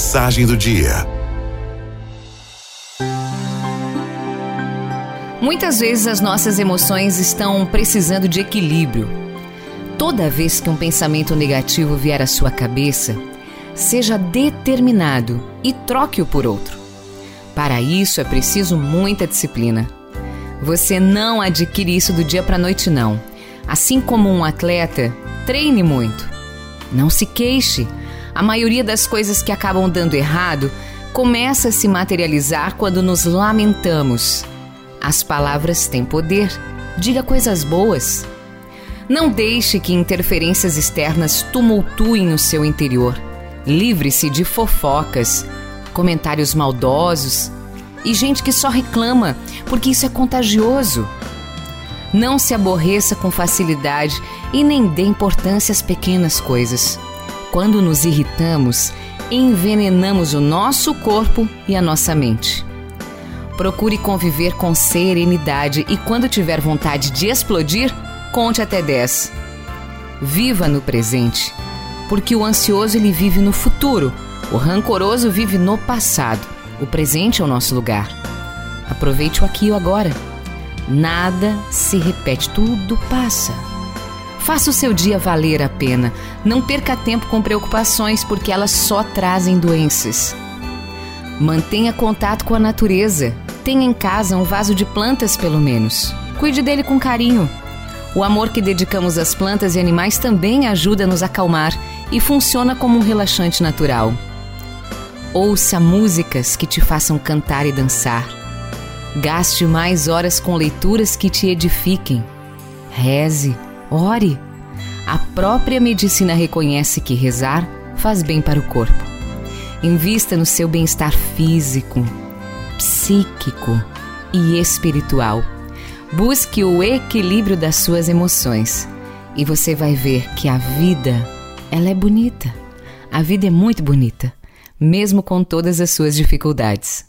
Mensagem do dia. Muitas vezes as nossas emoções estão precisando de equilíbrio. Toda vez que um pensamento negativo vier à sua cabeça, seja determinado e troque-o por outro. Para isso é preciso muita disciplina. Você não adquire isso do dia para a noite, não. Assim como um atleta, treine muito. Não se queixe. A maioria das coisas que acabam dando errado começa a se materializar quando nos lamentamos. As palavras têm poder. Diga coisas boas. Não deixe que interferências externas tumultuem o seu interior. Livre-se de fofocas, comentários maldosos e gente que só reclama, porque isso é contagioso. Não se aborreça com facilidade e nem dê importância às pequenas coisas. Quando nos irritamos, envenenamos o nosso corpo e a nossa mente. Procure conviver com serenidade e quando tiver vontade de explodir, conte até 10. Viva no presente, porque o ansioso ele vive no futuro, o rancoroso vive no passado. O presente é o nosso lugar. Aproveite o aqui e o agora. Nada se repete, tudo passa. Faça o seu dia valer a pena. Não perca tempo com preocupações, porque elas só trazem doenças. Mantenha contato com a natureza. Tenha em casa um vaso de plantas, pelo menos. Cuide dele com carinho. O amor que dedicamos às plantas e animais também ajuda a nos acalmar e funciona como um relaxante natural. Ouça músicas que te façam cantar e dançar. Gaste mais horas com leituras que te edifiquem. Reze, ore. A própria medicina reconhece que rezar faz bem para o corpo. Invista no seu bem-estar físico, psíquico e espiritual. Busque o equilíbrio das suas emoções e você vai ver que a vida, ela é bonita. A vida é muito bonita mesmo com todas as suas dificuldades.